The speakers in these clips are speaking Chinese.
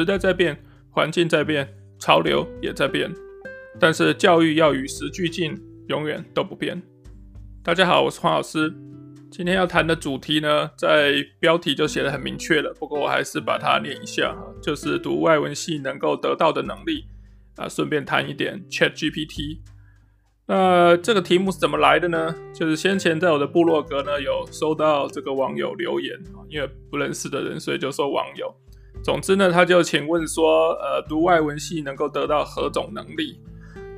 时代在变，环境在变，潮流也在变，但是教育要与时俱进，永远都不变。大家好，我是黄老师。今天要谈的主题呢，在标题就写得很明确了，不过我还是把它念一下，就是读外文系能够得到的能力啊，顺便谈一点 ChatGPT。那这个题目是怎么来的呢？就是先前在我的部落格呢，有收到这个网友留言，因为不认识的人，所以就说网友。总之呢，他就请问说，呃，读外文系能够得到何种能力？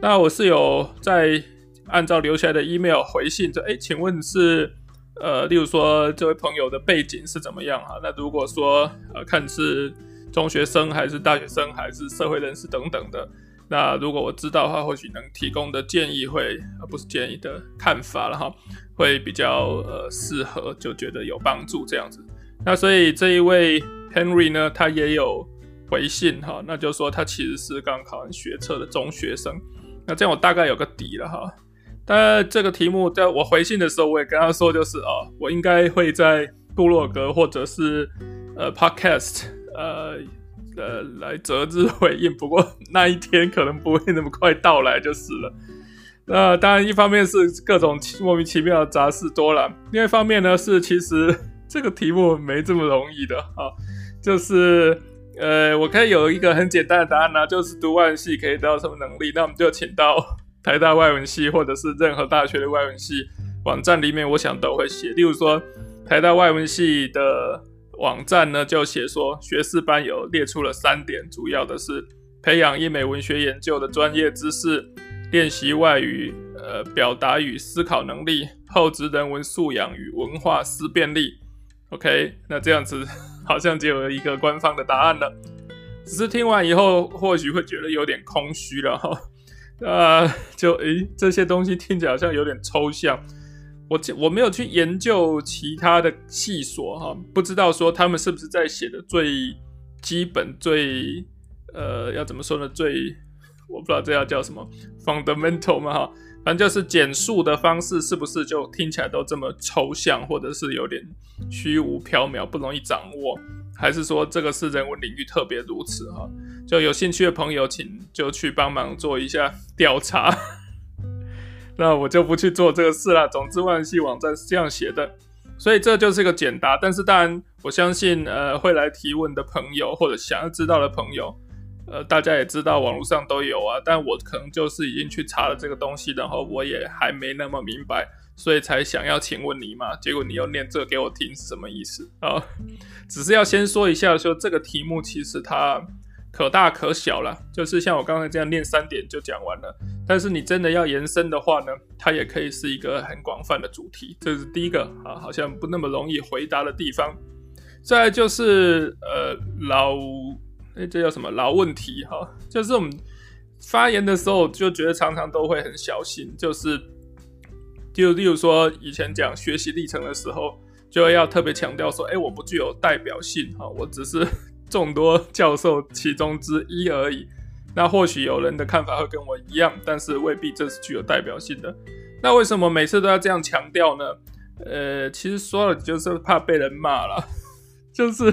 那我是有在按照留下来的 email 回信，就诶，请问是呃，例如说这位朋友的背景是怎么样哈？那如果说呃，看是中学生还是大学生还是社会人士等等的。那如果我知道的话，或许能提供的建议会，而不是建议的看法了哈，会比较呃适合，就觉得有帮助这样子。那所以这一位 Henry 呢，他也有回信哈，那就说他其实是刚考完学测的中学生。那这样我大概有个底了哈。但这个题目在我回信的时候，我也跟他说，就是哦，我应该会在部落格或者是呃 Podcast 呃。呃，来择日回应，不过那一天可能不会那么快到来就是了。那当然，一方面是各种莫名其妙的杂事多了，另外一方面呢是其实这个题目没这么容易的啊。就是呃，我可以有一个很简单的答案呢、就是读外文系可以得到什么能力？那我们就请到台大外文系或者是任何大学的外文系网站里面，我想都会写。例如说，台大外文系的。网站呢就写说，学士班有列出了三点，主要的是培养英美文学研究的专业知识，练习外语呃表达与思考能力，厚植人文素养与文化思辨力。OK，那这样子好像就有一个官方的答案了。只是听完以后，或许会觉得有点空虚了哈。呃，就诶，这些东西听起来好像有点抽象。我我没有去研究其他的细所哈，不知道说他们是不是在写的最基本、最呃要怎么说呢？最我不知道这要叫什么 fundamental 嘛哈，反正就是简述的方式是不是就听起来都这么抽象，或者是有点虚无缥缈，不容易掌握，还是说这个是人文领域特别如此哈？就有兴趣的朋友，请就去帮忙做一下调查。那我就不去做这个事了。总之，万系网站是这样写的，所以这就是一个简答。但是，当然，我相信，呃，会来提问的朋友或者想要知道的朋友，呃，大家也知道网络上都有啊。但我可能就是已经去查了这个东西，然后我也还没那么明白，所以才想要请问你嘛。结果你又念这给我听，是什么意思啊？只是要先说一下，说这个题目其实它。可大可小了，就是像我刚才这样念三点就讲完了。但是你真的要延伸的话呢，它也可以是一个很广泛的主题。这是第一个啊，好像不那么容易回答的地方。再就是呃老，哎，这叫什么老问题哈？就是我们发言的时候就觉得常常都会很小心，就是就例如说以前讲学习历程的时候，就要特别强调说，哎，我不具有代表性哈，我只是。众多教授其中之一而已，那或许有人的看法会跟我一样，但是未必这是具有代表性的。那为什么每次都要这样强调呢？呃，其实说了就是怕被人骂了，就是，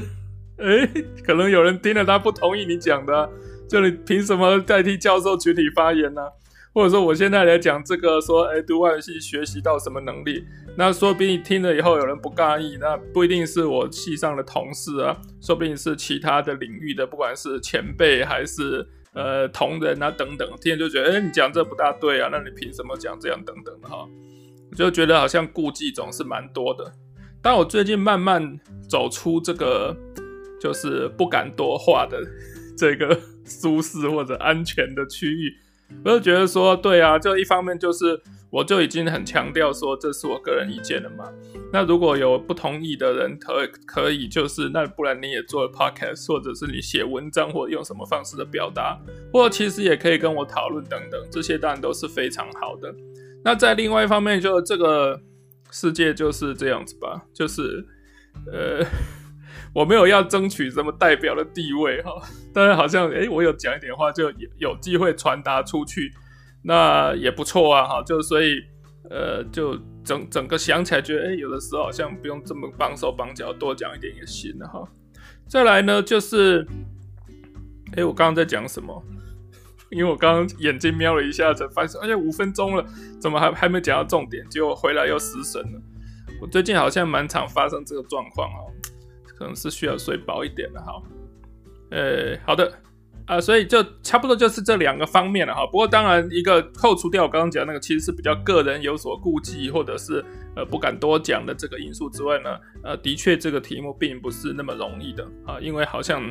诶，可能有人听了他不同意你讲的，就你凭什么代替教授群体发言呢？或者说我现在来讲这个，说，诶，读外语系学习到什么能力？那说不定你听了以后有人不介意，那不一定是我系上的同事啊，说不定是其他的领域的，不管是前辈还是呃同仁啊等等，听了就觉得，哎，你讲这不大对啊，那你凭什么讲这样等等的哈？我就觉得好像顾忌总是蛮多的。但我最近慢慢走出这个就是不敢多话的 这个舒适或者安全的区域。我就觉得说，对啊，就一方面就是，我就已经很强调说，这是我个人意见了嘛。那如果有不同意的人，可可以就是，那不然你也做 podcast，或者是你写文章，或者用什么方式的表达，或者其实也可以跟我讨论等等，这些当然都是非常好的。那在另外一方面，就这个世界就是这样子吧，就是，呃。我没有要争取什么代表的地位哈，但是好像诶，我有讲一点话就有有机会传达出去，那也不错啊哈，就所以呃，就整整个想起来觉得诶，有的时候好像不用这么绑手绑脚，多讲一点也行了哈。再来呢，就是哎，我刚刚在讲什么？因为我刚刚眼睛瞄了一下，才发现，哎呀，五分钟了，怎么还还没讲到重点？结果回来又失神了。我最近好像蛮常发生这个状况哦，可能是需要睡饱一点的哈。呃，好的啊，所以就差不多就是这两个方面了哈。不过当然，一个扣除掉我刚刚讲那个，其实是比较个人有所顾忌，或者是呃不敢多讲的这个因素之外呢，呃，的确这个题目并不是那么容易的啊，因为好像。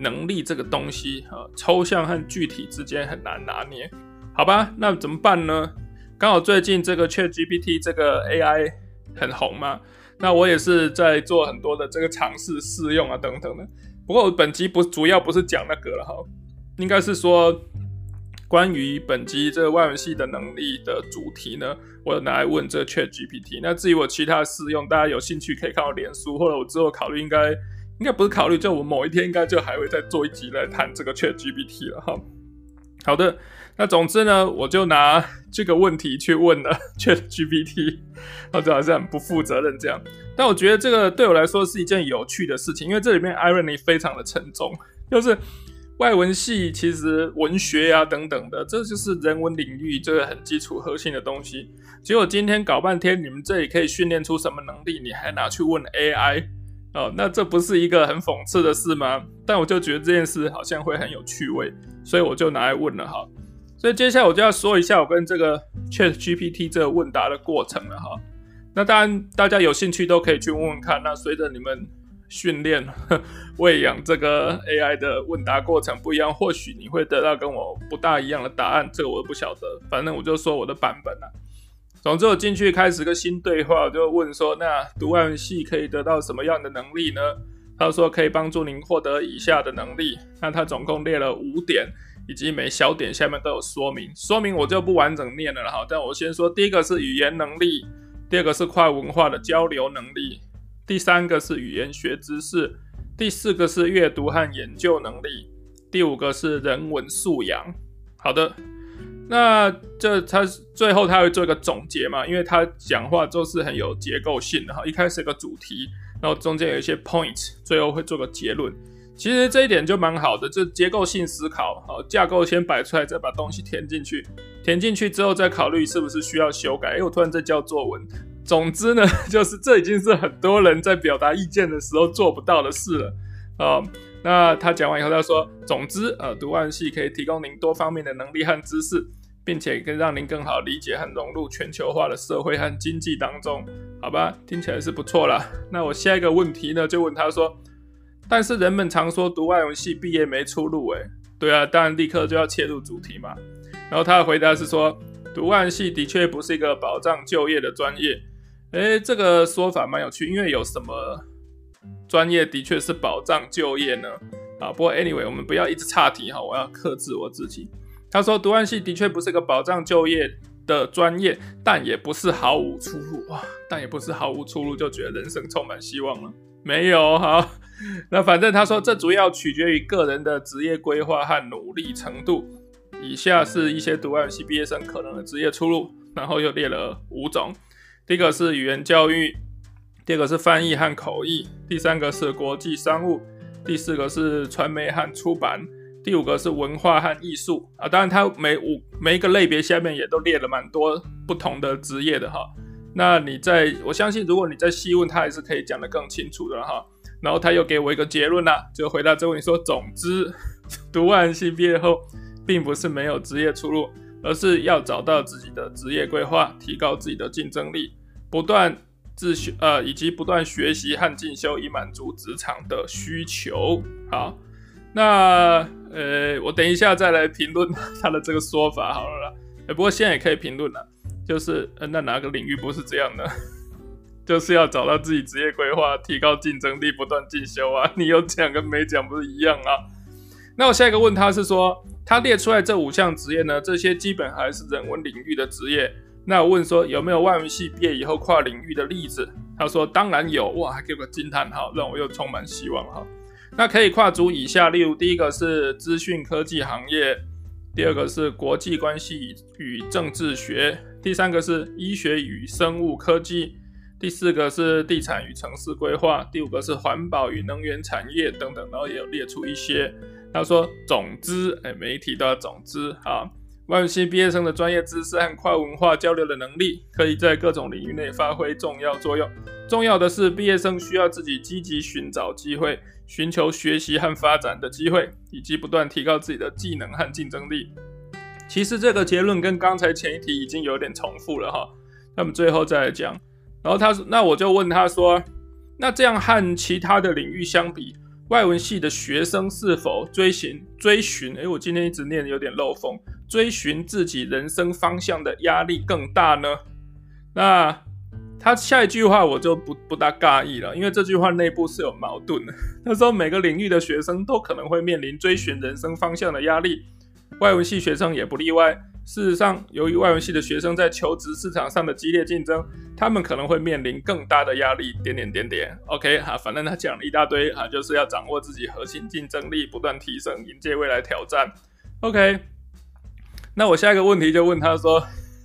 能力这个东西啊，抽象和具体之间很难拿捏，好吧？那怎么办呢？刚好最近这个 ChatGPT 这个 AI 很红嘛，那我也是在做很多的这个尝试试用啊等等的。不过本集不主要不是讲那个了哈，应该是说关于本集这个外文系的能力的主题呢，我拿来问这个 ChatGPT。那至于我其他试用，大家有兴趣可以看我脸书，或者我之后考虑应该。应该不是考虑，就我某一天应该就还会再做一集来谈这个 ChatGPT 了哈。好的，那总之呢，我就拿 这个问题去问了 ChatGPT，那就好像很不负责任这样。但我觉得这个对我来说是一件有趣的事情，因为这里面 irony 非常的沉重，就是外文系其实文学啊等等的，这就是人文领域这个很基础核心的东西。结果今天搞半天，你们这里可以训练出什么能力，你还拿去问 AI？哦，那这不是一个很讽刺的事吗？但我就觉得这件事好像会很有趣味，所以我就拿来问了哈。所以接下来我就要说一下我跟这个 ChatGPT 这个问答的过程了哈。那当然大家有兴趣都可以去问问看。那随着你们训练、喂养这个 AI 的问答过程不一样，或许你会得到跟我不大一样的答案，这个我不晓得。反正我就说我的版本了。总之，我进去开始个新对话，就问说：“那读外文系可以得到什么样的能力呢？”他说：“可以帮助您获得以下的能力。”那他总共列了五点，以及每小点下面都有说明。说明我就不完整念了哈，但我先说：第一个是语言能力，第二个是跨文化的交流能力，第三个是语言学知识，第四个是阅读和研究能力，第五个是人文素养。好的。那这他最后他会做一个总结嘛？因为他讲话都是很有结构性的哈，一开始有个主题，然后中间有一些 point，最后会做个结论。其实这一点就蛮好的，就结构性思考，好，架构先摆出来，再把东西填进去，填进去之后再考虑是不是需要修改。哎，我突然在教作文。总之呢，就是这已经是很多人在表达意见的时候做不到的事了啊。那他讲完以后，他说：“总之，呃，读外文系可以提供您多方面的能力和知识。”并且可以让您更好理解和融入全球化的社会和经济当中，好吧？听起来是不错啦。那我下一个问题呢，就问他说：“但是人们常说读外文系毕业没出路，诶，对啊，当然立刻就要切入主题嘛。”然后他的回答是说：“读外文系的确不是一个保障就业的专业。”诶，这个说法蛮有趣，因为有什么专业的确是保障就业呢？啊，不过 anyway，我们不要一直岔题哈，我要克制我自己。他说：“读外文系的确不是个保障就业的专业，但也不是毫无出路哇！但也不是毫无出路，就觉得人生充满希望了。没有哈，那反正他说这主要取决于个人的职业规划和努力程度。以下是一些读外文系毕业生可能的职业出路，然后又列了五种：第一个是语言教育，第二个是翻译和口译，第三个是国际商务，第四个是传媒和出版。”第五个是文化和艺术啊，当然它每五每一个类别下面也都列了蛮多不同的职业的哈。那你在我相信，如果你再细问，他还是可以讲得更清楚的哈。然后他又给我一个结论啦，就回答这个问题说：总之，读外文系毕业后，并不是没有职业出路，而是要找到自己的职业规划，提高自己的竞争力，不断自学呃，以及不断学习和进修，以满足职场的需求。好。那呃，我等一下再来评论 他的这个说法好了啦。不过现在也可以评论了，就是呃，那哪个领域不是这样的？就是要找到自己职业规划，提高竞争力，不断进修啊。你有讲跟没讲不是一样啊？那我下一个问他是说，他列出来这五项职业呢，这些基本还是人文领域的职业。那我问说，有没有外文系毕业以后跨领域的例子？他说当然有，哇，还给我个惊叹号，让我又充满希望哈。那可以跨足以下，例如第一个是资讯科技行业，第二个是国际关系与政治学，第三个是医学与生物科技，第四个是地产与城市规划，第五个是环保与能源产业等等，然后也有列出一些。他说，总之，哎，每一题都要总之啊。外文系毕业生的专业知识和跨文化交流的能力，可以在各种领域内发挥重要作用。重要的是，毕业生需要自己积极寻找机会，寻求学习和发展的机会，以及不断提高自己的技能和竞争力。其实这个结论跟刚才前一题已经有点重复了哈。那么最后再来讲，然后他说，那我就问他说，那这样和其他的领域相比，外文系的学生是否追寻追寻？诶，我今天一直念有点漏风，追寻自己人生方向的压力更大呢？那他下一句话我就不不大尬意了，因为这句话内部是有矛盾的。他说每个领域的学生都可能会面临追寻人生方向的压力。外文系学生也不例外。事实上，由于外文系的学生在求职市场上的激烈竞争，他们可能会面临更大的压力。点点点点。OK 哈，反正他讲了一大堆哈，就是要掌握自己核心竞争力，不断提升，迎接未来挑战。OK，那我下一个问题就问他说，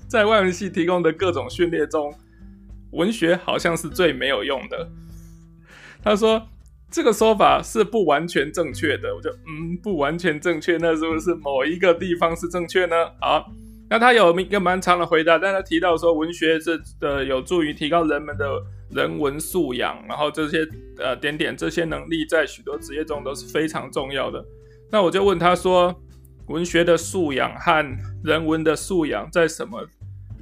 在外文系提供的各种训练中，文学好像是最没有用的。他说。这个说法是不完全正确的，我就嗯，不完全正确，那是不是某一个地方是正确呢？好，那他有一个蛮长的回答，但他提到说文学是的有助于提高人们的人文素养，然后这些呃点点这些能力在许多职业中都是非常重要的。那我就问他说，文学的素养和人文的素养在什么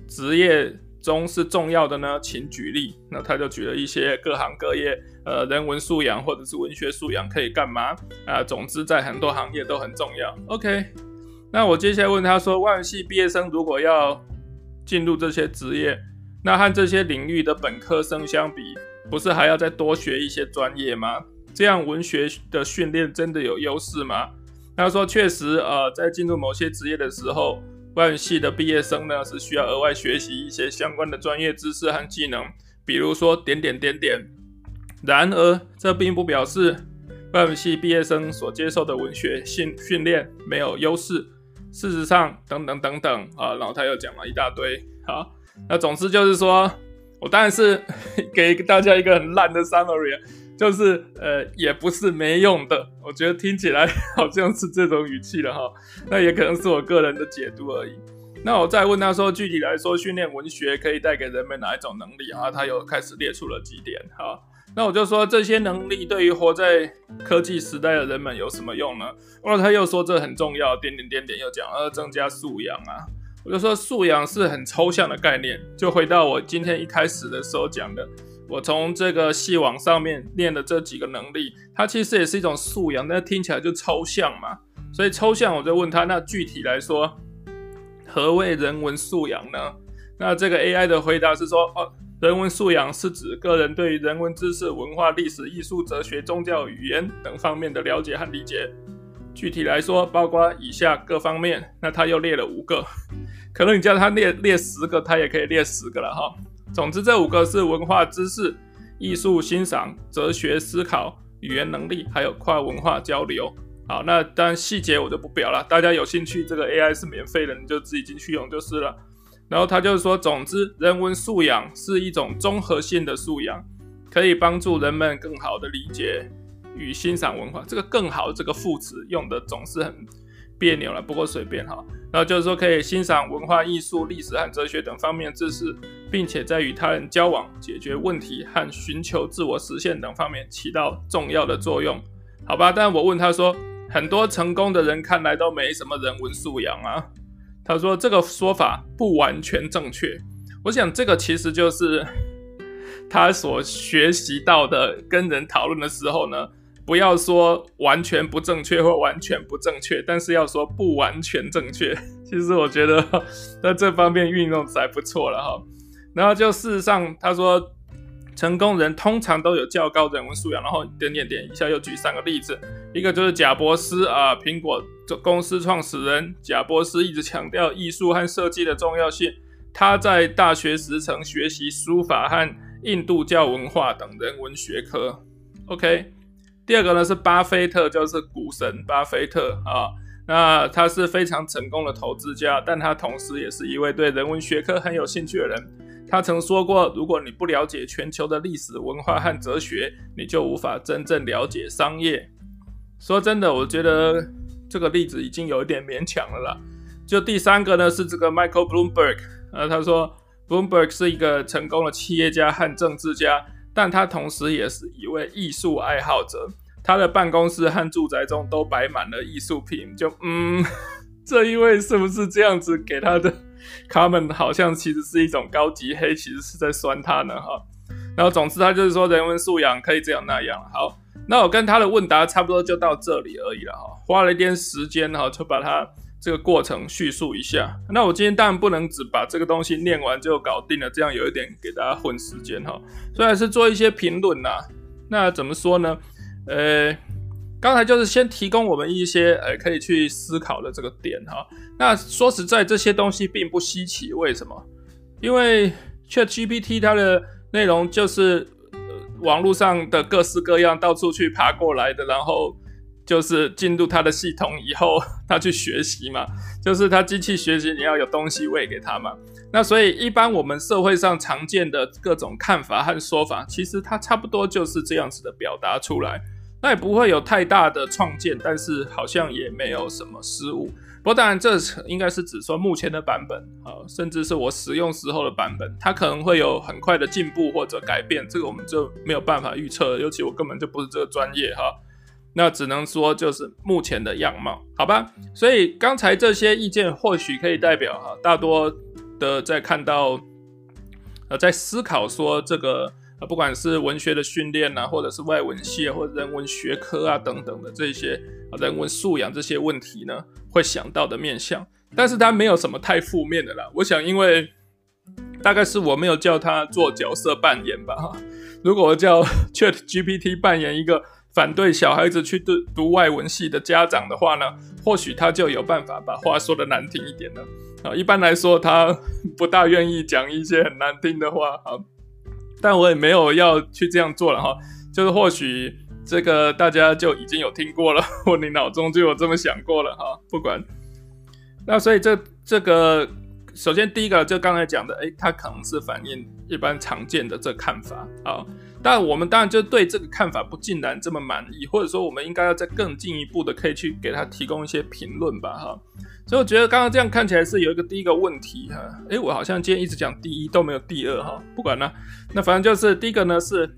职业中是重要的呢？请举例。那他就举了一些各行各业，呃，人文素养或者是文学素养可以干嘛？啊、总之在很多行业都很重要。OK，那我接下来问他说，外文系毕业生如果要进入这些职业，那和这些领域的本科生相比，不是还要再多学一些专业吗？这样文学的训练真的有优势吗？他说确实，呃，在进入某些职业的时候。外文系的毕业生呢，是需要额外学习一些相关的专业知识和技能，比如说点点点点。然而，这并不表示外文系毕业生所接受的文学训训练没有优势。事实上，等等等等啊，然后他又讲了一大堆。好，那总之就是说，我当然是 给大家一个很烂的 summary 啊。就是呃，也不是没用的，我觉得听起来 好像是这种语气了哈，那也可能是我个人的解读而已。那我再问他说，具体来说，训练文学可以带给人们哪一种能力啊？他又开始列出了几点哈。那我就说，这些能力对于活在科技时代的人们有什么用呢？然后他又说这很重要，点点点点又讲要增加素养啊。我就说素养是很抽象的概念，就回到我今天一开始的时候讲的。我从这个系网上面练的这几个能力，它其实也是一种素养，但听起来就抽象嘛。所以抽象，我就问他，那具体来说，何谓人文素养呢？那这个 AI 的回答是说，哦，人文素养是指个人对于人文知识、文化、历史、艺术、哲学、宗教、语言等方面的了解和理解。具体来说，包括以下各方面。那他又列了五个，可能你叫他列列十个，他也可以列十个了哈。总之，这五个是文化知识、艺术欣赏、哲学思考、语言能力，还有跨文化交流。好，那当然细节我就不表了，大家有兴趣，这个 AI 是免费的，你就自己进去用就是了。然后他就是说，总之，人文素养是一种综合性的素养，可以帮助人们更好的理解与欣赏文化。这个“更好”这个副词用的总是很别扭了，不过随便哈。然后就是说，可以欣赏文化艺术、历史和哲学等方面知识，并且在与他人交往、解决问题和寻求自我实现等方面起到重要的作用，好吧？但我问他说，很多成功的人看来都没什么人文素养啊。他说这个说法不完全正确。我想这个其实就是他所学习到的，跟人讨论的时候呢。不要说完全不正确或完全不正确，但是要说不完全正确。其实我觉得 在这方面运用还不错了哈。然后就事实上，他说成功人通常都有较高人文素养。然后点点点一下又举三个例子，一个就是贾伯斯啊，苹果公司创始人贾伯斯一直强调艺术和设计的重要性。他在大学时曾学习书法和印度教文化等人文学科。OK。第二个呢是巴菲特，就是股神巴菲特啊。那他是非常成功的投资家，但他同时也是一位对人文学科很有兴趣的人。他曾说过，如果你不了解全球的历史文化和哲学，你就无法真正了解商业。说真的，我觉得这个例子已经有一点勉强了啦。就第三个呢，是这个 Michael Bloomberg，呃，他说 Bloomberg 是一个成功的企业家和政治家，但他同时也是一位艺术爱好者。他的办公室和住宅中都摆满了艺术品。就嗯，这一位是不是这样子给他的 他们好像其实是一种高级黑，其实是在酸他呢？哈。然后总之他就是说人文素养可以这样那样。好。那我跟他的问答差不多就到这里而已了哈，花了一点时间哈，就把他这个过程叙述一下。那我今天当然不能只把这个东西念完就搞定了，这样有一点给大家混时间哈。虽然是做一些评论呐，那怎么说呢？呃，刚才就是先提供我们一些呃可以去思考的这个点哈。那说实在，这些东西并不稀奇，为什么？因为 ChatGPT 它的内容就是。网络上的各式各样到处去爬过来的，然后就是进入他的系统以后，他去学习嘛，就是他机器学习，你要有东西喂给他嘛。那所以一般我们社会上常见的各种看法和说法，其实它差不多就是这样子的表达出来，那也不会有太大的创建，但是好像也没有什么失误。不过当然，这应该是只说目前的版本啊，甚至是我使用时候的版本，它可能会有很快的进步或者改变，这个我们就没有办法预测了。尤其我根本就不是这个专业哈，那只能说就是目前的样貌，好吧？所以刚才这些意见或许可以代表哈，大多的在看到呃，在思考说这个。不管是文学的训练啊，或者是外文系或者人文学科啊等等的这些啊人文素养这些问题呢，会想到的面向，但是他没有什么太负面的啦。我想，因为大概是我没有叫他做角色扮演吧。哈，如果我叫 ChatGPT 扮演一个反对小孩子去读读外文系的家长的话呢，或许他就有办法把话说得难听一点了。啊，一般来说，他不大愿意讲一些很难听的话。啊。但我也没有要去这样做了哈，就是或许这个大家就已经有听过了，或你脑中就有这么想过了哈。不管，那所以这这个首先第一个就刚才讲的，诶，他可能是反映一般常见的这看法啊。但我们当然就对这个看法不尽然这么满意，或者说我们应该要再更进一步的可以去给他提供一些评论吧哈。所以我觉得刚刚这样看起来是有一个第一个问题哈，诶，我好像今天一直讲第一都没有第二哈，不管了，那反正就是第一个呢是，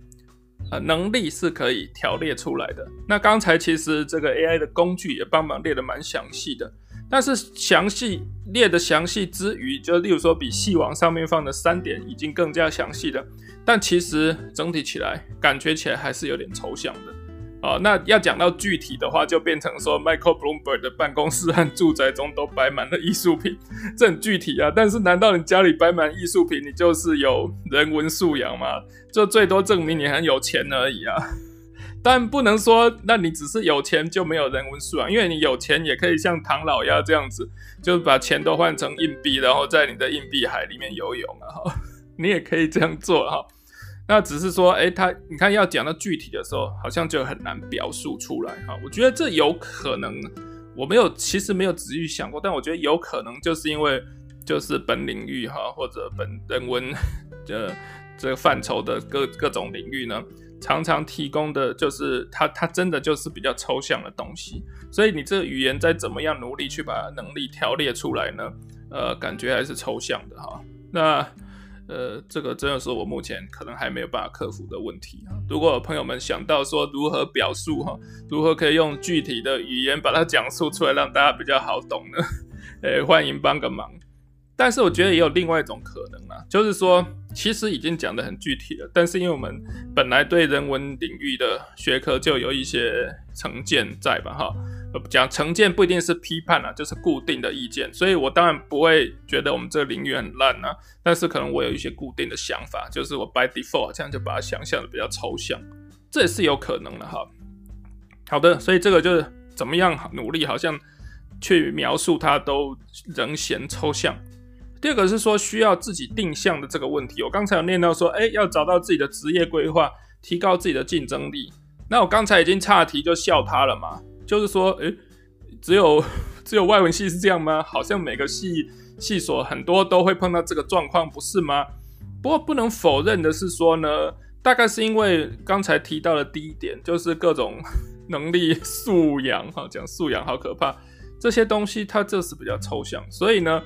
呃，能力是可以条列出来的。那刚才其实这个 AI 的工具也帮忙列的蛮详细的，但是详细列的详细之余，就例如说比细网上面放的三点已经更加详细的，但其实整体起来感觉起来还是有点抽象的。哦，那要讲到具体的话，就变成说，Michael Bloomberg 的办公室和住宅中都摆满了艺术品，这很具体啊。但是，难道你家里摆满艺术品，你就是有人文素养吗？就最多证明你很有钱而已啊。但不能说，那你只是有钱就没有人文素养，因为你有钱也可以像唐老鸭这样子，就把钱都换成硬币，然后在你的硬币海里面游泳啊。哈，你也可以这样做哈。那只是说，诶，他你看要讲到具体的时候，好像就很难表述出来哈。我觉得这有可能，我没有，其实没有仔细想过，但我觉得有可能就是因为就是本领域哈，或者本人文的这个范畴的各各种领域呢，常常提供的就是它它真的就是比较抽象的东西，所以你这个语言再怎么样努力去把能力条列出来呢，呃，感觉还是抽象的哈。那。呃，这个真的是我目前可能还没有办法克服的问题啊。如果朋友们想到说如何表述哈，如何可以用具体的语言把它讲述出来，让大家比较好懂呢？呃，欢迎帮个忙。但是我觉得也有另外一种可能啊，就是说其实已经讲得很具体了，但是因为我们本来对人文领域的学科就有一些成见在吧，哈。讲成见不一定是批判啊，就是固定的意见，所以我当然不会觉得我们这个领域很烂啊，但是可能我有一些固定的想法，就是我 by default 这样就把它想象的比较抽象，这也是有可能的哈。好的，所以这个就是怎么样努力，好像去描述它都仍嫌抽象。第二个是说需要自己定向的这个问题，我刚才有念到说，哎，要找到自己的职业规划，提高自己的竞争力。那我刚才已经岔题就笑他了嘛。就是说，诶，只有 只有外文系是这样吗？好像每个系系所很多都会碰到这个状况，不是吗？不过不能否认的是说呢，大概是因为刚才提到的第一点，就是各种能力素养，哈，讲素养好可怕，这些东西它就是比较抽象，所以呢，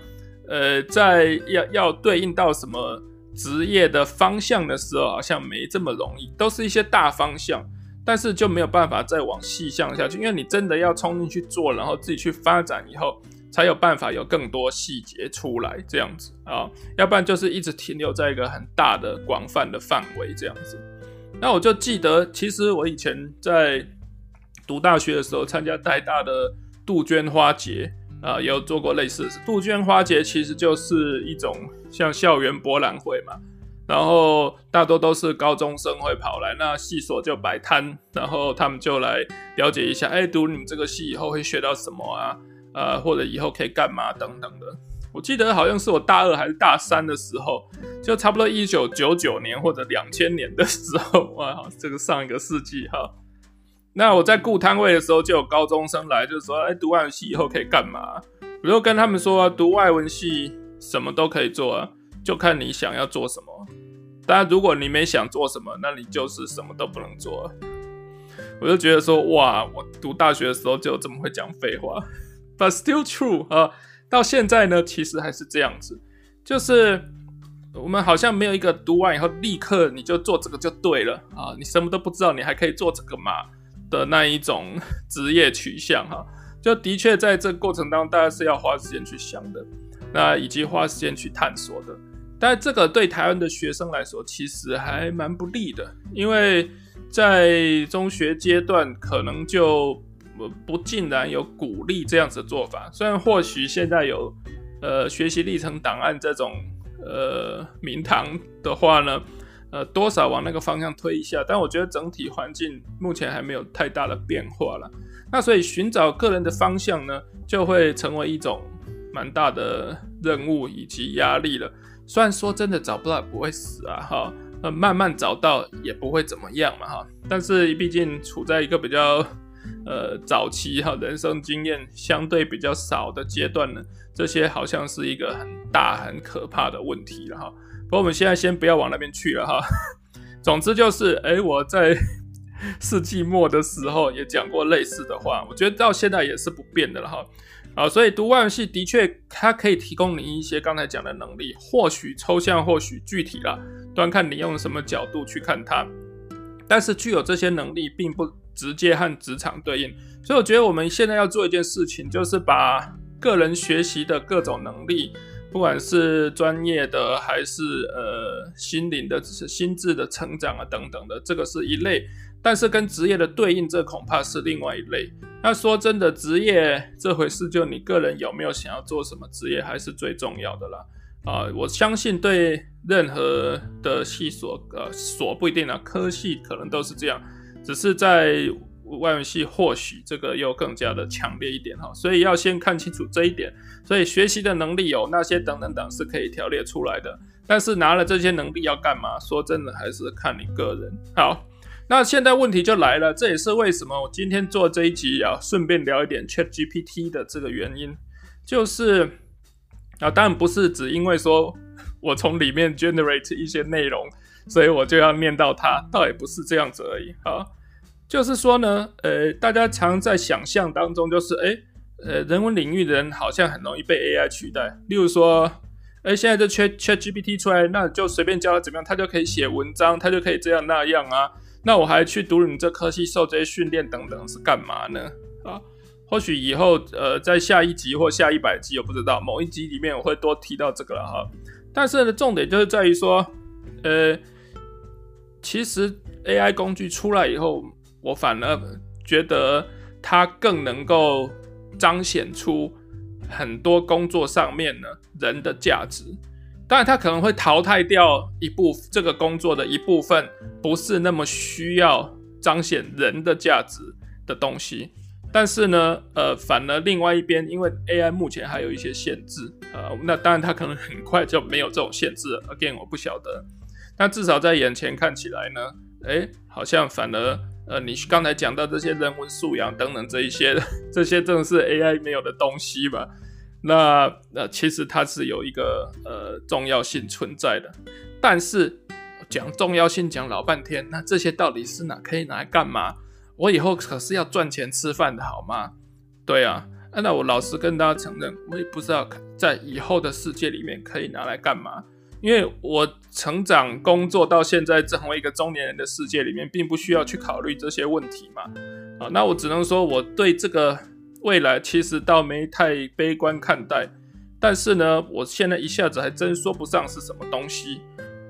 呃，在要要对应到什么职业的方向的时候，好像没这么容易，都是一些大方向。但是就没有办法再往细项下去，因为你真的要冲进去做，然后自己去发展以后，才有办法有更多细节出来这样子啊，要不然就是一直停留在一个很大的、广泛的范围这样子。那我就记得，其实我以前在读大学的时候，参加台大的杜鹃花节啊，有做过类似的事。杜鹃花节其实就是一种像校园博览会嘛。然后大多都是高中生会跑来，那系所就摆摊，然后他们就来了解一下，哎，读你们这个系以后会学到什么啊？呃，或者以后可以干嘛等等的。我记得好像是我大二还是大三的时候，就差不多一九九九年或者两千年的时候，哇，这个上一个世纪哈。那我在顾摊位的时候，就有高中生来，就是说，哎，读外文系以后可以干嘛？我就跟他们说，读外文系什么都可以做啊，就看你想要做什么。当然，如果你没想做什么，那你就是什么都不能做。我就觉得说，哇，我读大学的时候就这么会讲废话，but still true 啊。到现在呢，其实还是这样子，就是我们好像没有一个读完以后立刻你就做这个就对了啊，你什么都不知道，你还可以做这个嘛的那一种 职业取向哈。就的确在这过程当中，大家是要花时间去想的，那以及花时间去探索的。但这个对台湾的学生来说，其实还蛮不利的，因为在中学阶段可能就不尽然有鼓励这样子的做法。虽然或许现在有呃学习历程档案这种呃名堂的话呢，呃多少往那个方向推一下，但我觉得整体环境目前还没有太大的变化了。那所以寻找个人的方向呢，就会成为一种蛮大的任务以及压力了。虽然说真的找不到不会死啊，哈，呃，慢慢找到也不会怎么样嘛，哈。但是毕竟处在一个比较呃早期哈，人生经验相对比较少的阶段呢，这些好像是一个很大很可怕的问题了哈。不过我们现在先不要往那边去了哈。总之就是，哎，我在世纪末的时候也讲过类似的话，我觉得到现在也是不变的了哈。啊，所以读外文系的确，它可以提供你一些刚才讲的能力，或许抽象，或许具体啦，端看你用什么角度去看它。但是具有这些能力，并不直接和职场对应。所以我觉得我们现在要做一件事情，就是把个人学习的各种能力，不管是专业的还是呃心灵的、心智的成长啊等等的，这个是一类。但是跟职业的对应，这恐怕是另外一类。那说真的，职业这回事，就你个人有没有想要做什么职业，还是最重要的啦。啊，我相信对任何的系所，呃，所不一定啊，科系可能都是这样，只是在外文系或许这个又更加的强烈一点哈。所以要先看清楚这一点。所以学习的能力有那些等等等是可以条列出来的，但是拿了这些能力要干嘛？说真的，还是看你个人。好。那现在问题就来了，这也是为什么我今天做这一集啊，顺便聊一点 ChatGPT 的这个原因，就是啊，当然不是只因为说我从里面 generate 一些内容，所以我就要念到它，倒也不是这样子而已啊。就是说呢，呃，大家常在想象当中，就是诶，呃，人文领域的人好像很容易被 AI 取代，例如说，诶，现在这 chatgpt 出来，那就随便教他怎么样，他就可以写文章，他就可以这样那样啊。那我还去读你这科系，受这些训练等等是干嘛呢？啊，或许以后呃，在下一集或下一百集，我不知道某一集里面我会多提到这个了哈。但是呢，重点就是在于说，呃，其实 AI 工具出来以后，我反而觉得它更能够彰显出很多工作上面呢人的价值。当然，他可能会淘汰掉一部这个工作的一部分，不是那么需要彰显人的价值的东西。但是呢，呃，反而另外一边，因为 AI 目前还有一些限制，呃，那当然它可能很快就没有这种限制了。Again，我不晓得。但至少在眼前看起来呢，诶，好像反而，呃，你刚才讲到这些人文素养等等这一些，这些正是 AI 没有的东西吧。那那其实它是有一个呃重要性存在的，但是讲重要性讲老半天，那这些到底是哪可以拿来干嘛？我以后可是要赚钱吃饭的好吗？对啊，那我老实跟大家承认，我也不知道在以后的世界里面可以拿来干嘛。因为我成长、工作到现在，成为一个中年人的世界里面，并不需要去考虑这些问题嘛。啊，那我只能说，我对这个未来其实倒没太悲观看待。但是呢，我现在一下子还真说不上是什么东西。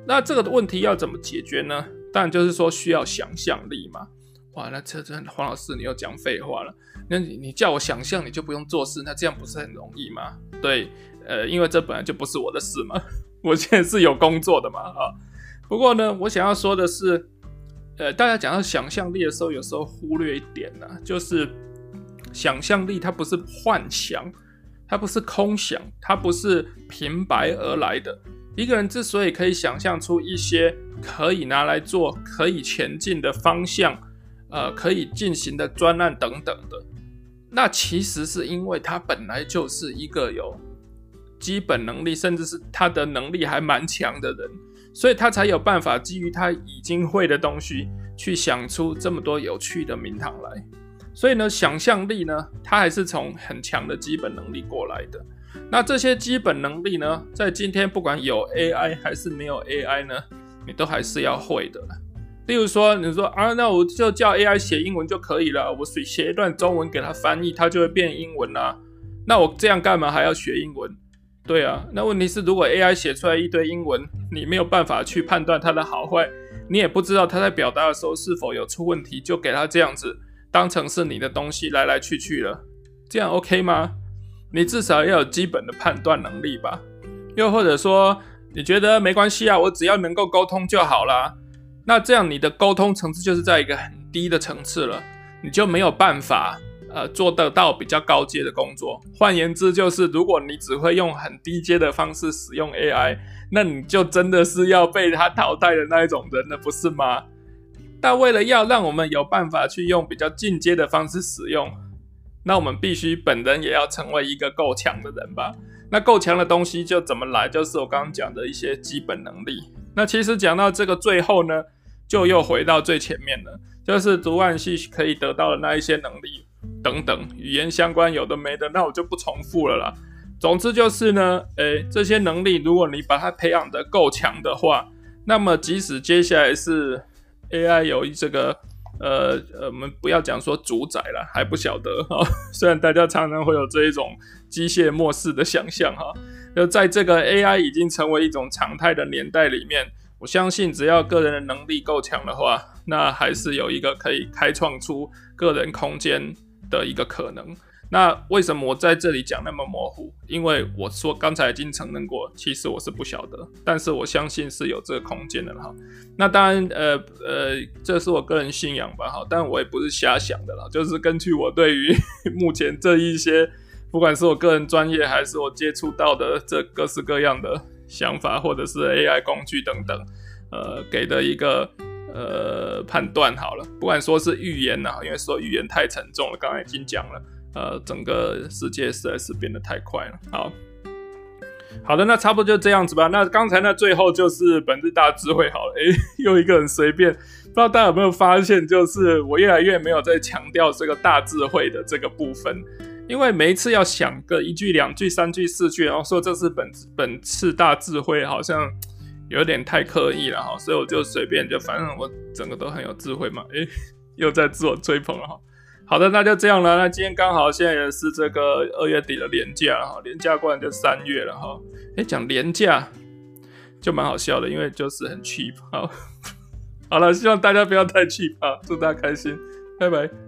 那这个问题要怎么解决呢？当然就是说需要想象力嘛。哇，那这这黄老师你又讲废话了。那你你叫我想象，你就不用做事，那这样不是很容易吗？对，呃，因为这本来就不是我的事嘛。我现在是有工作的嘛，啊，不过呢，我想要说的是，呃，大家讲到想象力的时候，有时候忽略一点呢，就是想象力它不是幻想，它不是空想，它不是平白而来的。一个人之所以可以想象出一些可以拿来做、可以前进的方向，呃，可以进行的专案等等的，那其实是因为他本来就是一个有。基本能力，甚至是他的能力还蛮强的人，所以他才有办法基于他已经会的东西，去想出这么多有趣的名堂来。所以呢，想象力呢，他还是从很强的基本能力过来的。那这些基本能力呢，在今天不管有 AI 还是没有 AI 呢，你都还是要会的。例如说，你说啊，那我就叫 AI 写英文就可以了，我写一段中文给他翻译，他就会变英文啦。那我这样干嘛还要学英文？对啊，那问题是，如果 AI 写出来一堆英文，你没有办法去判断它的好坏，你也不知道它在表达的时候是否有出问题，就给它这样子当成是你的东西来来去去了，这样 OK 吗？你至少要有基本的判断能力吧。又或者说，你觉得没关系啊，我只要能够沟通就好啦。那这样你的沟通层次就是在一个很低的层次了，你就没有办法。呃，做得到比较高阶的工作。换言之，就是如果你只会用很低阶的方式使用 AI，那你就真的是要被它淘汰的那一种人了，不是吗？但为了要让我们有办法去用比较进阶的方式使用，那我们必须本人也要成为一个够强的人吧？那够强的东西就怎么来？就是我刚刚讲的一些基本能力。那其实讲到这个最后呢，就又回到最前面了，就是读完系可以得到的那一些能力。等等，语言相关有的没的，那我就不重复了啦。总之就是呢，诶、这些能力如果你把它培养得够强的话，那么即使接下来是 AI 有这个，呃呃，我们不要讲说主宰了，还不晓得 哈。虽然大家常常会有这一种机械末世的想象哈，就在这个 AI 已经成为一种常态的年代里面，我相信只要个人的能力够强的话，那还是有一个可以开创出个人空间的一个可能。那为什么我在这里讲那么模糊？因为我说刚才已经承认过，其实我是不晓得，但是我相信是有这个空间的哈。那当然，呃呃，这是我个人信仰吧哈，但我也不是瞎想的啦，就是根据我对于 目前这一些，不管是我个人专业还是我接触到的这各式各样的想法，或者是 AI 工具等等，呃，给的一个。呃，判断好了，不管说是预言呐，因为说预言太沉重了，刚才已经讲了。呃，整个世界实在是变得太快了。好，好的，那差不多就这样子吧。那刚才那最后就是本日大智慧好了。诶、又一个很随便，不知道大家有没有发现，就是我越来越没有在强调这个大智慧的这个部分，因为每一次要想个一句、两句、三句、四句，然后说这是本本次大智慧，好像。有点太刻意了哈，所以我就随便就，反正我整个都很有智慧嘛，诶，又在自我吹捧了哈。好的，那就这样了。那今天刚好现在也是这个二月底的连假哈，连假过完就三月了哈。诶，讲连假就蛮好笑的，因为就是很 cheap。好，好了，希望大家不要太 cheap 啊，祝大家开心，拜拜。